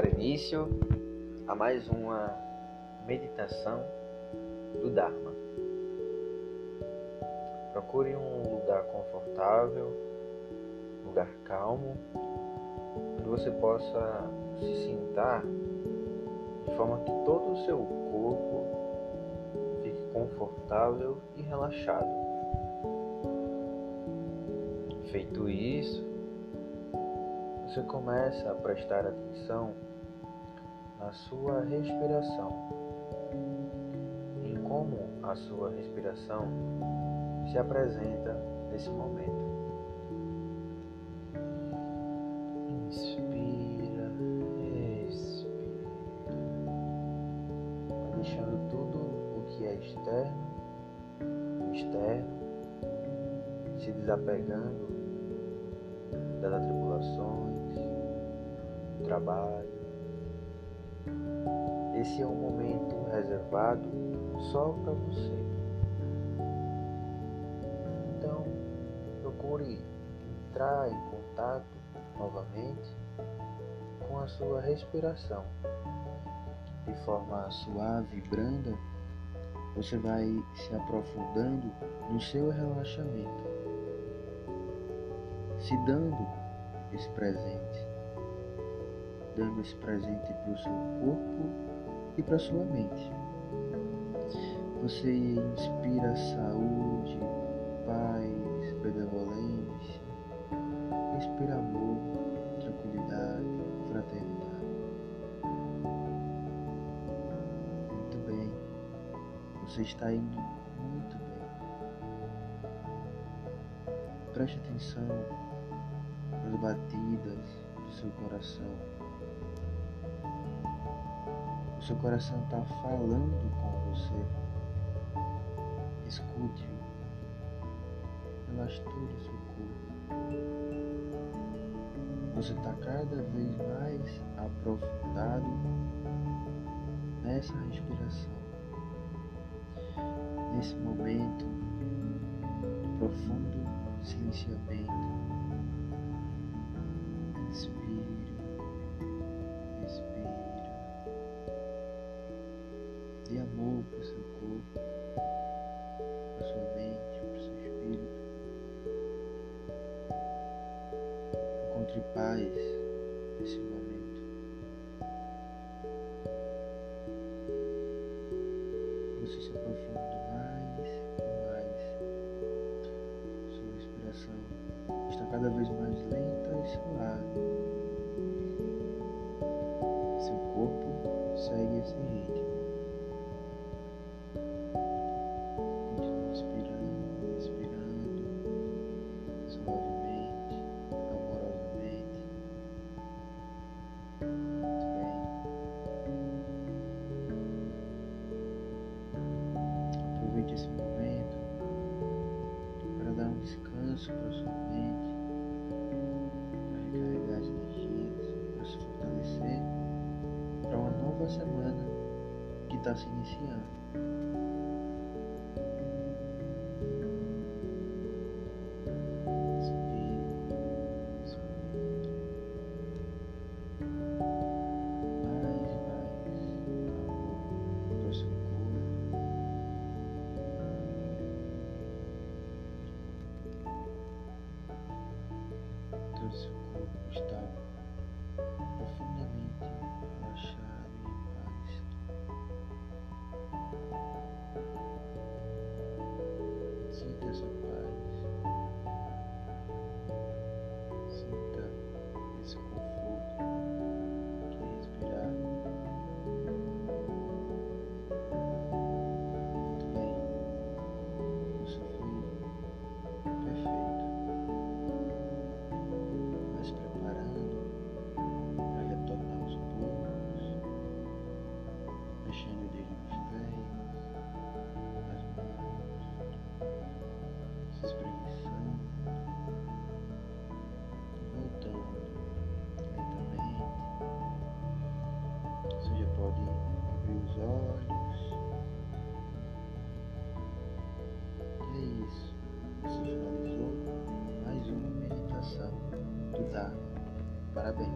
dar início a mais uma meditação do Dharma. Procure um lugar confortável, lugar calmo, onde você possa se sentar de forma que todo o seu corpo fique confortável e relaxado. Feito isso, você começa a prestar atenção na sua respiração, em como a sua respiração se apresenta nesse momento. Inspira, expira, deixando tudo o que é externo, externo, se desapegando das atribulações, do trabalho. Esse é um momento reservado só para você. Então, procure entrar em contato novamente com a sua respiração. De forma suave e branda, você vai se aprofundando no seu relaxamento se dando esse presente, dando esse presente para o seu corpo e para sua mente. Você inspira saúde, paz, benevolência, inspira amor, tranquilidade, fraternidade. Muito bem, você está indo muito bem. Preste atenção as batidas do seu coração. O seu coração está falando com você. Escute-o. Relaxe todo o seu corpo. Você está cada vez mais aprofundado nessa respiração. Nesse momento de profundo silenciamento Encontre paz nesse momento. Você se aprofunda mais e mais. Sua respiração está cada vez mais lenta e suave. Seu corpo segue esse ritmo. Para sua mente, para recarregar as energias, para se fortalecer para uma nova semana que está se iniciando. dentro do seu corpo está profundamente relaxado e em paz. Sinta essa. Parabéns.